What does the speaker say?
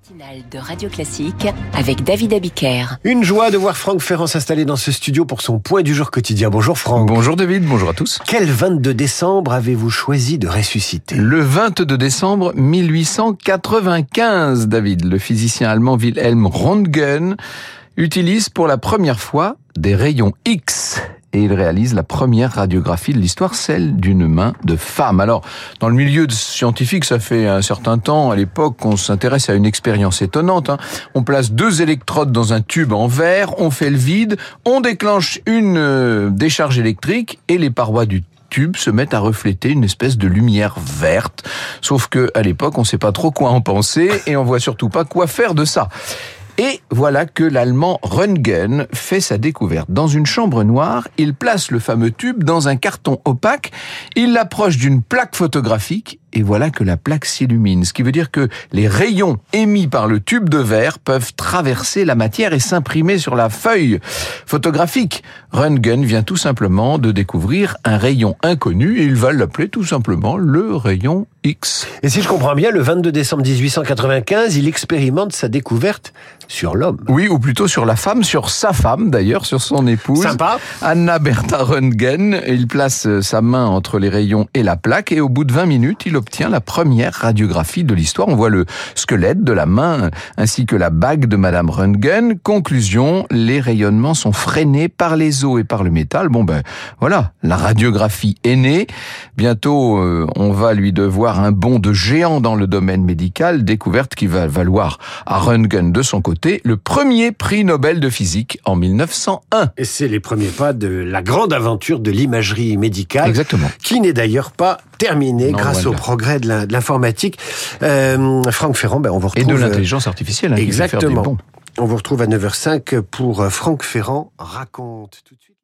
matinale de Radio Classique avec David Abiker. Une joie de voir Franck Ferrand s'installer dans ce studio pour son point du jour quotidien. Bonjour Franck. Bonjour David, bonjour à tous. Quel 22 décembre avez-vous choisi de ressusciter? Le 22 décembre 1895, David, le physicien allemand Wilhelm Röntgen utilise pour la première fois des rayons X et il réalise la première radiographie de l'histoire, celle d'une main de femme. Alors, dans le milieu scientifique, ça fait un certain temps, à l'époque, qu'on s'intéresse à une expérience étonnante. Hein. On place deux électrodes dans un tube en verre, on fait le vide, on déclenche une euh, décharge électrique et les parois du tube se mettent à refléter une espèce de lumière verte. Sauf que à l'époque, on ne sait pas trop quoi en penser et on voit surtout pas quoi faire de ça. Et voilà que l'allemand Röntgen fait sa découverte. Dans une chambre noire, il place le fameux tube dans un carton opaque, il l'approche d'une plaque photographique et voilà que la plaque s'illumine. Ce qui veut dire que les rayons émis par le tube de verre peuvent traverser la matière et s'imprimer sur la feuille photographique. Röntgen vient tout simplement de découvrir un rayon inconnu et il va l'appeler tout simplement le rayon X. Et si je comprends bien, le 22 décembre 1895, il expérimente sa découverte sur l'homme. Oui, ou plutôt sur la femme, sur sa femme d'ailleurs, sur son épouse. Sympa. Anna Bertha Röntgen. Il place sa main entre les rayons et la plaque et au bout de 20 minutes, il obtient la première radiographie de l'histoire. On voit le squelette de la main ainsi que la bague de Madame Röntgen. Conclusion, les rayonnements sont freinés par les os et par le métal. Bon ben voilà, la radiographie est née. Bientôt, euh, on va lui devoir un bond de géant dans le domaine médical, découverte qui va valoir à Röntgen de son côté le premier prix Nobel de physique en 1901. Et c'est les premiers pas de la grande aventure de l'imagerie médicale. Exactement. Qui n'est d'ailleurs pas terminée Non, grâce loin au progrès de l'informatique. Euh, Franck Ferrand, ben on vous Et retrouve. de l'intelligence artificielle. hein, Exactement. On vous retrouve à 9h05 pour euh, Franck Ferrand raconte tout de suite.